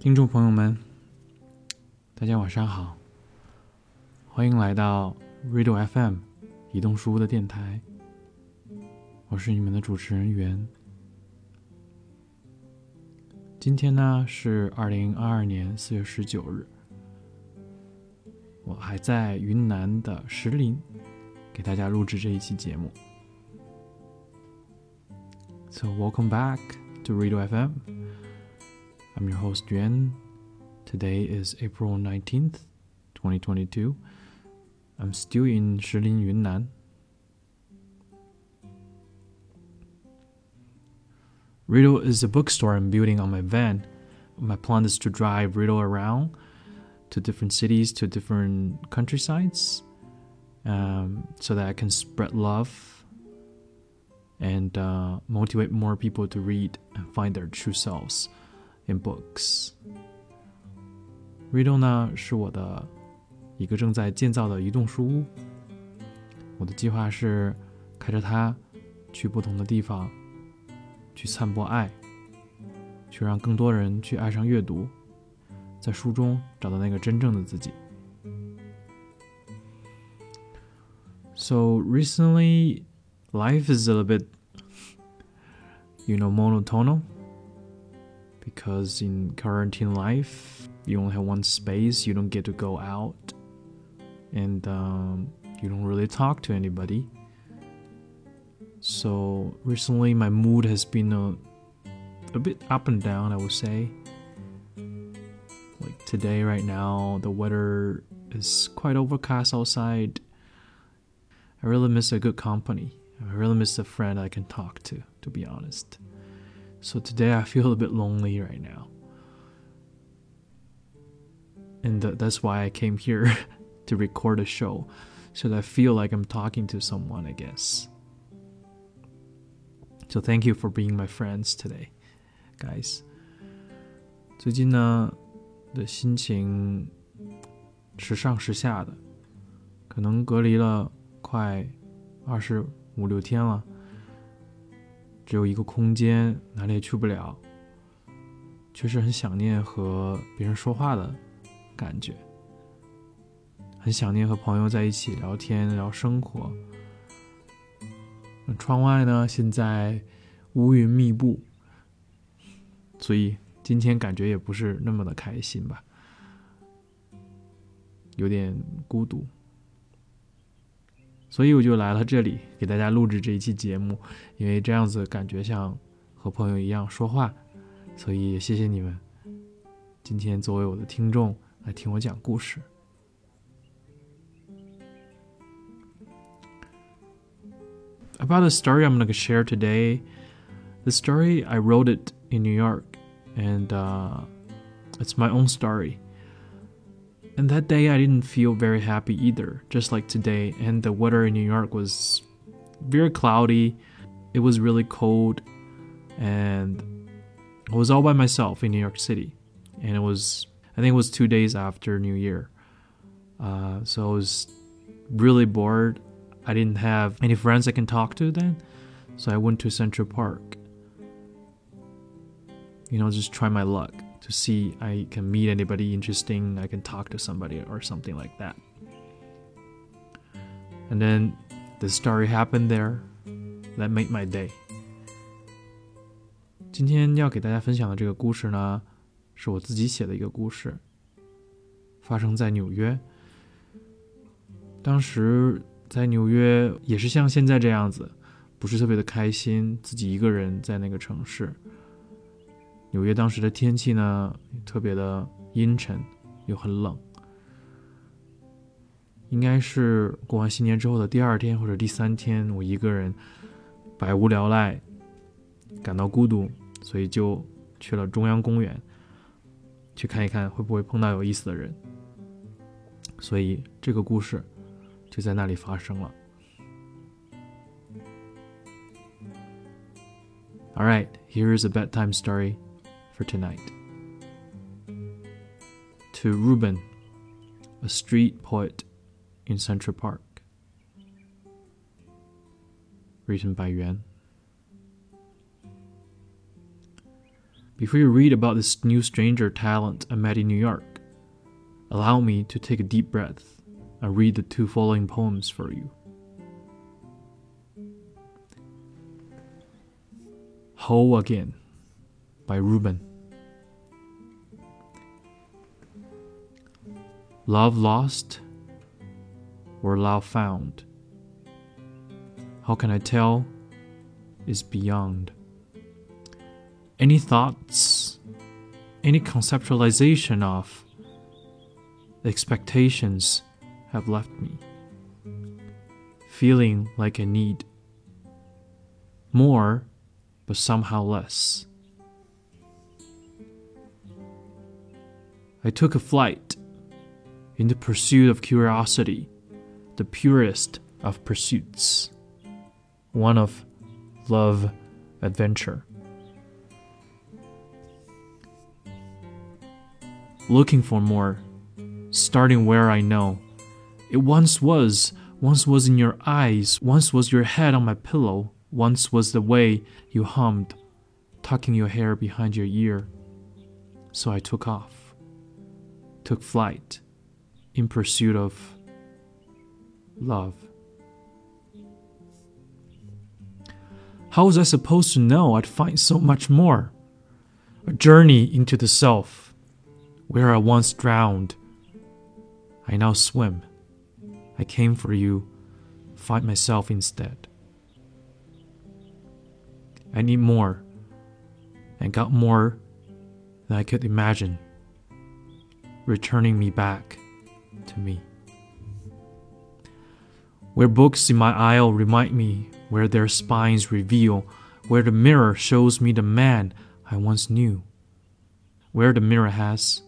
听众朋友们，大家晚上好，欢迎来到 Radio FM 移动书屋的电台，我是你们的主持人袁。今天呢是二零二二年四月十九日，我还在云南的石林给大家录制这一期节目。So welcome back to Radio FM. I'm your host Yuan. Today is April 19th, 2022. I'm still in Shilin, Yunnan. Riddle is a bookstore I'm building on my van. My plan is to drive Riddle around to different cities, to different countrysides, um, so that I can spread love and uh, motivate more people to read and find their true selves in books. Riddle 呢是我的一个正在建造的移动书屋。我的计划是开着它去不同的地方。去散播爱，去让更多人去爱上阅读，在书中找到那个真正的自己。So recently, life is a little bit, you know, monotonal. Because in quarantine life, you only have one space, you don't get to go out, and um, you don't really talk to anybody. So recently, my mood has been a, a bit up and down, I would say. Like today, right now, the weather is quite overcast outside. I really miss a good company. I really miss a friend I can talk to, to be honest. So today, I feel a bit lonely right now. And that's why I came here to record a show, so that I feel like I'm talking to someone, I guess. So thank you for being my friends today, guys. 最近呢的心情时上时下的，可能隔离了快二十五六天了， 只有一个空间，哪里也去不了，确实很想念和别人说话的感觉，很想念和朋友在一起聊天聊生活。窗外呢，现在乌云密布，所以今天感觉也不是那么的开心吧，有点孤独，所以我就来了这里给大家录制这一期节目，因为这样子感觉像和朋友一样说话，所以也谢谢你们今天作为我的听众来听我讲故事。about the story I'm going to share today. The story, I wrote it in New York, and it's my own story. And that day, I didn't feel very happy either, just like today. And the weather in New York was very cloudy, it was really cold, and I was all by myself in New York City. And it was, I think it was two days after New Year. Uh, so I was really bored I didn't have any friends I can talk to then, so I went to Central Park. You know, just try my luck to see I can meet anybody interesting, I can talk to somebody or something like that. And then the story happened there. That made my day. 今天要给大家分享的这个故事呢，是我自己写的一个故事，发生在纽约。当时在纽约也是像现在这样子，不是特别的开心，自己一个人在那个城市。 纽约当时的天气呢，特别的阴沉，又很冷。应该是过完新年之后的第二天或者第三天，我一个人百无聊赖，感到孤独，所以就去了中央公园，去看一看会不会碰到有意思的人。所以这个故事。就在那里发生了。All right, here is a bedtime story for tonight. To Ruben, a street poet in Central Park. Written by Yuan. before you read about this new stranger talent I met in New York, allow me to take a deep breath and read the two following poems for you. Whole Again by Ruben. Love lost or love found? How can I tell? Is beyond. Any thoughts, any conceptualization of expectations have left me, feeling like I need more, but somehow less. I took a flight in the pursuit of curiosity, the purest of pursuits, one of love adventure. Looking for more, starting where I know. It once was, once was in your eyes, once was your head on my pillow, once was the way you hummed, tucking your hair behind your ear. So I took off, took flight, in pursuit of love. How was I supposed to know I'd find so much more? A journey into the self, where I once drowned. I now swim. I came for you, find myself instead. I need more, and got more than I could imagine, returning me back to me. Where books in my aisle remind me where their spines reveal, where the mirror shows me the man I once knew, where the mirror has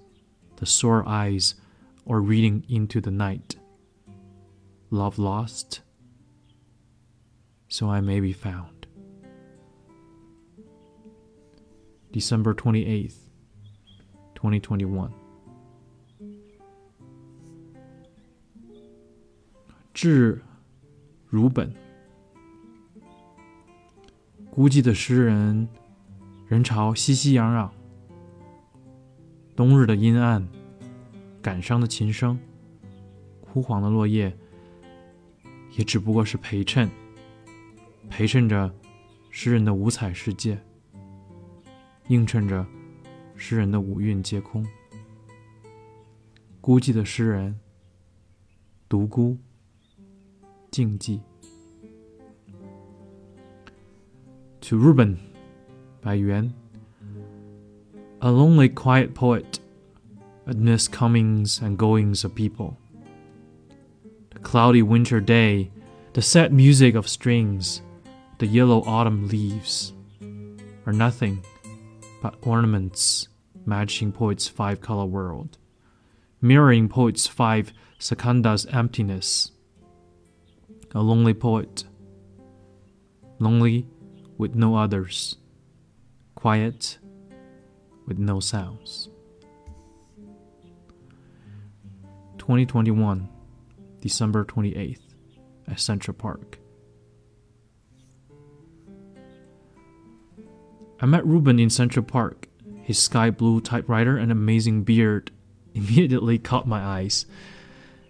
the sore eyes or reading into the night. Love lost, so I may be found. December 28th, 2021. 致如本。孤寂的诗人，人潮熙熙攘攘。冬日的阴暗，感伤的琴声，枯黄的落叶，也只不过是陪衬，陪衬着诗人的五彩世界，映衬着诗人的五蕴皆空。孤寂的诗人，独孤，静寂。to Ruben by Yuan. A lonely, quiet poet amidst comings and goings of people. The cloudy winter day, the sad music of strings, the yellow autumn leaves are nothing but ornaments matching poet's five color world, mirroring poet's five skandhas emptiness. A lonely poet, lonely with no others, quiet with no sounds. 2021, December 28th, at Central Park. I met Ruben in Central Park. His sky blue typewriter and amazing beard immediately caught my eyes.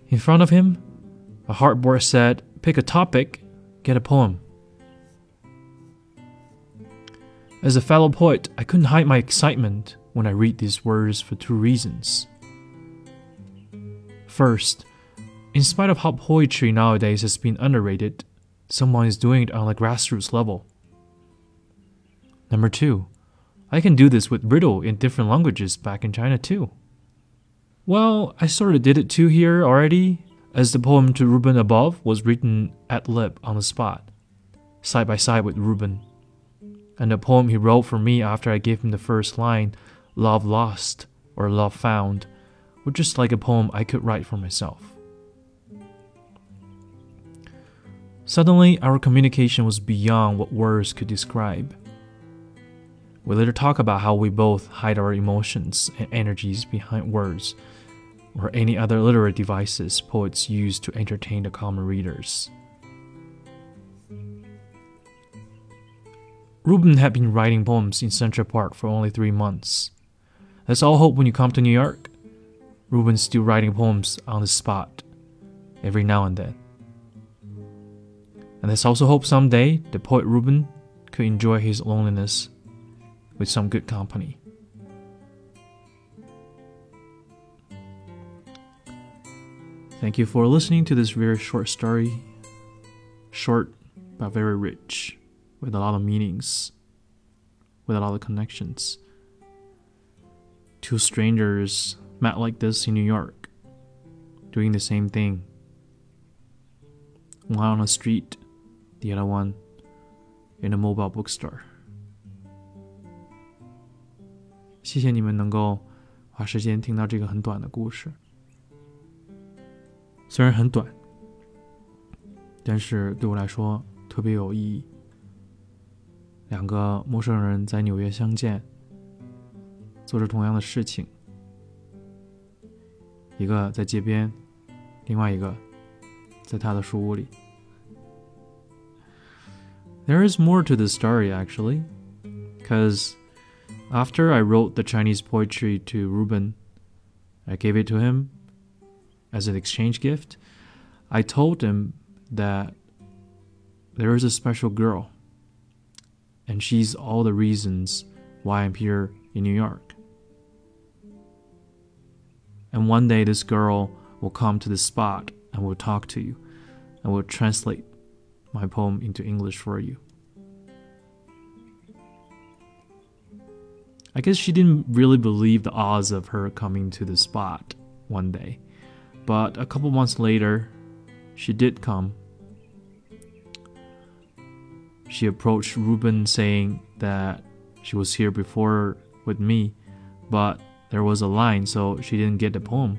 In front of him, a heartboard said, Pick a topic, get a poem. As a fellow poet, I couldn't hide my excitement when I read these words for two reasons. First, in spite of how poetry nowadays has been underrated, someone is doing it on a grassroots level. Number two, I can do this with riddle in different languages back in China too. Well, I sort of did it too here already, as the poem to Ruben above was written at lib on the spot, side by side with Ruben and the poem he wrote for me after I gave him the first line, Love Lost or Love Found, was just like a poem I could write for myself. Suddenly, our communication was beyond what words could describe. We later talk about how we both hide our emotions and energies behind words or any other literary devices poets use to entertain the common readers. Ruben had been writing poems in Central Park for only three months. Let's all hope when you come to New York, Ruben's still writing poems on the spot, every now and then. And let's also hope someday the poet Ruben could enjoy his loneliness with some good company. Thank you for listening to this very short story. Short, but very rich, with a lot of meanings, with a lot of connections. Two strangers met like this in New York, doing the same thing. One on the street, the other one in a mobile bookstore. 谢谢你们能够花时间听到这个很短的故事。 虽然很短，但是对我来说特别有意义。两个陌生人在纽约相见，做着同样的事情，一个在街边，另外一个在他的书屋里。There is more to the story actually, because after I wrote the Chinese poetry to Ruben, I gave it to him as an exchange gift, I told him that there is a special girl, and she's all the reasons why I'm here in New York. And one day, this girl will come to this spot and will talk to you and will translate my poem into English for you. I guess she didn't really believe the odds of her coming to the spot one day. But a couple months later, she did come. She approached Ruben saying that she was here before with me, but there was a line, so she didn't get the poem.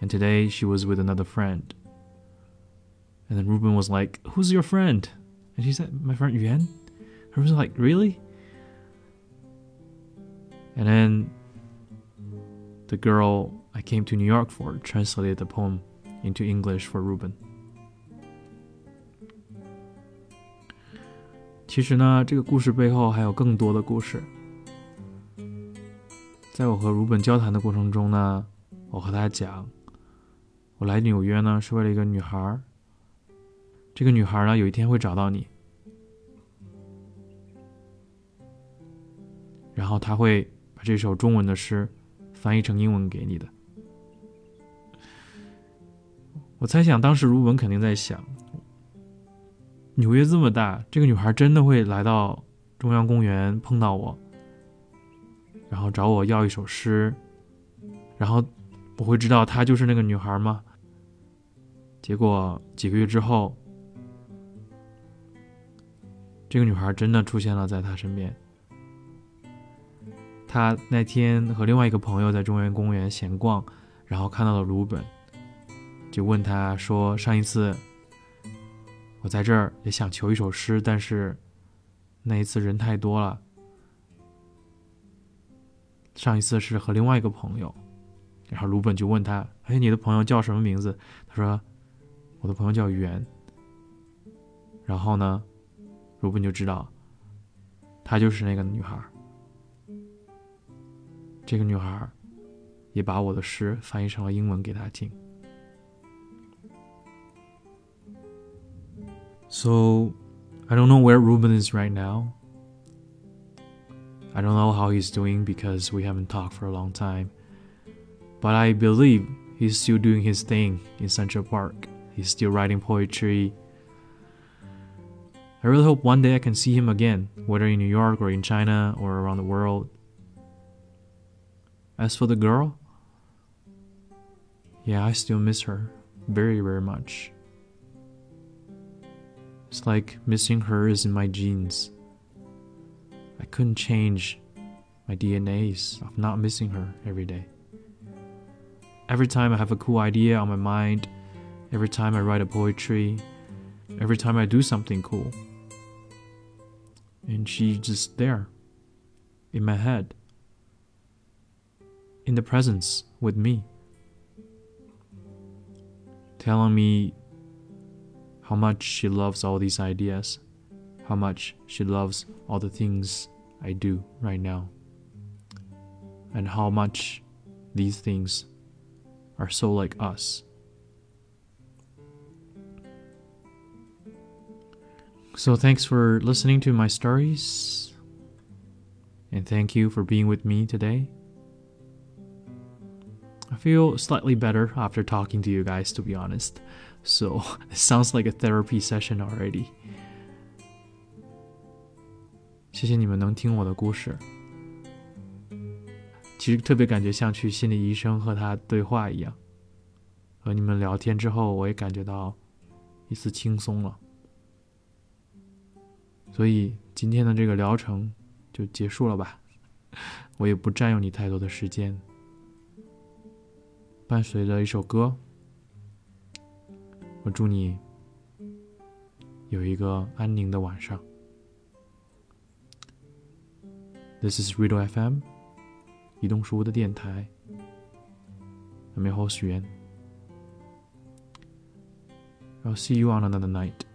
And today she was with another friend. And then Ruben was like, Who's your friend? And she said, My friend Yuan. Ruben was like, Really? And then the girl I came to New York for translated the poem into English for Ruben. 其实呢，这个故事背后还有更多的故事。在我和鲁本交谈的过程中呢，我和他讲，我来纽约呢是为了一个女孩。这个女孩呢，有一天会找到你，然后她会把这首中文的诗翻译成英文给你的。我猜想，当时如文肯定在想：纽约这么大，这个女孩真的会来到中央公园碰到我，然后找我要一首诗，然后我会知道她就是那个女孩吗？结果几个月之后，这个女孩真的出现了在他身边。他那天和另外一个朋友在中央公园闲逛，然后看到了鲁本。就问他说：“上一次我在这儿也想求一首诗，但是那一次人太多了。上一次是和另外一个朋友，然后鲁本就问他：‘哎，你的朋友叫什么名字？’他说：‘我的朋友叫圆。’然后呢，鲁本就知道，她就是那个女孩。这个女孩也把我的诗翻译成了英文给他听。” So, I don't know where Ruben is right now. I don't know how he's doing because we haven't talked for a long time. But I believe he's still doing his thing in Central Park. He's still writing poetry. I really hope one day I can see him again, whether in New York or in China or around the world. As for the girl, yeah, I still miss her very, very much. It's like missing her is in my genes. I couldn't change my DNAs of not missing her every day. Every time I have a cool idea on my mind, every time I write a poetry, every time I do something cool. And she's just there, in my head, in the presence with me, telling me how much she loves all these ideas, how much she loves all the things I do right now, and how much these things are so like us. So, thanks for listening to my stories, and thank you for being with me today. I feel slightly better after talking to you guys, to be honest. So, it sounds like a therapy session already. 谢谢你们能听我的故事，其实特别感觉像去心理医生和他对话一样。和你们聊天之后，我也感觉到一丝轻松了。所以今天的这个疗程就结束了吧，我也不占用你太多的时间。伴随着一首歌，我祝你有一个安宁的晚上。This is Riddle FM，移动书屋的电台。I'm your host Yuan. I'll see you on another night.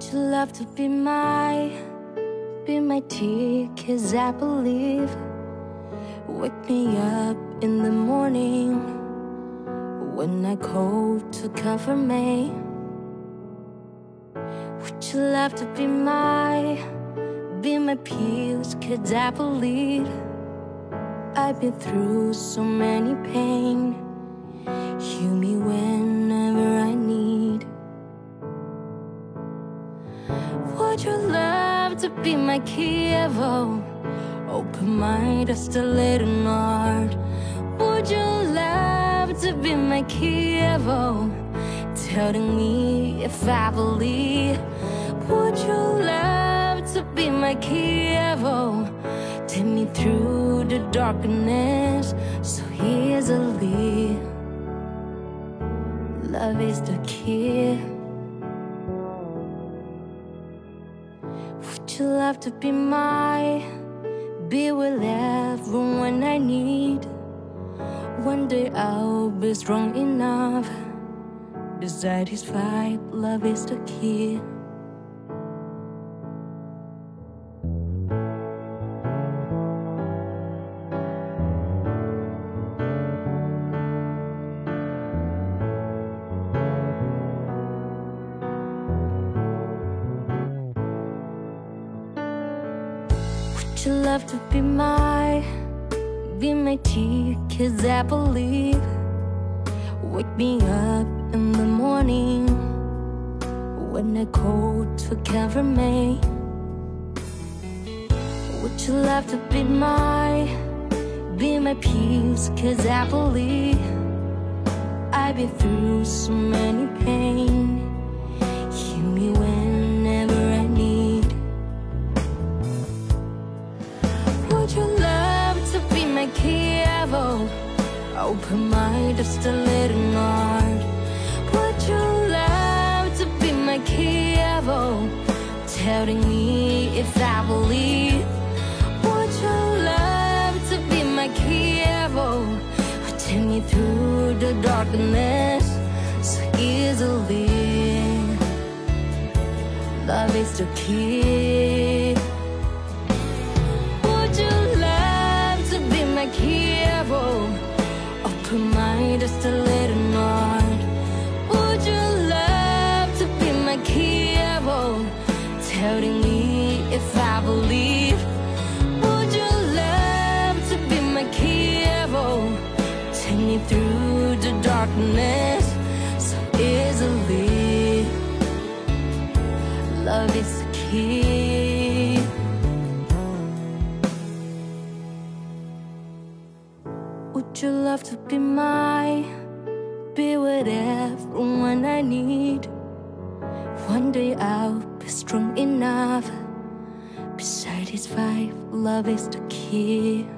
Would you love to be my, be my tea? Cause I believe Wake me up in the morning When I call to cover me Would you love to be my, be my peace? Cause I believe I've been through so many pain Heal me whenever Would you love to be my Kievo? Open mind, little heart. Would you love to be my Kievo? Telling me if I believe. Would you love to be my Kievo? Take me through the darkness so easily. Love is the key. You love to be my, be with everyone when I need? One day I'll be strong enough to satisfy. Love is the key. Would you love to be my, be my tea? Cause I believe Wake me up in the morning When I call to cover me Would you love to be my, be my peace? Cause I believe I've been through so many just a little heart. Would you love to be my Kievo? Telling me if I believe. Would you love to be my Kievo? Take me through the darkness so easily. Love is the key. Key. Would you love to be my, be with everyone I need? one day I'll be strong enough. Beside his five, love is the key.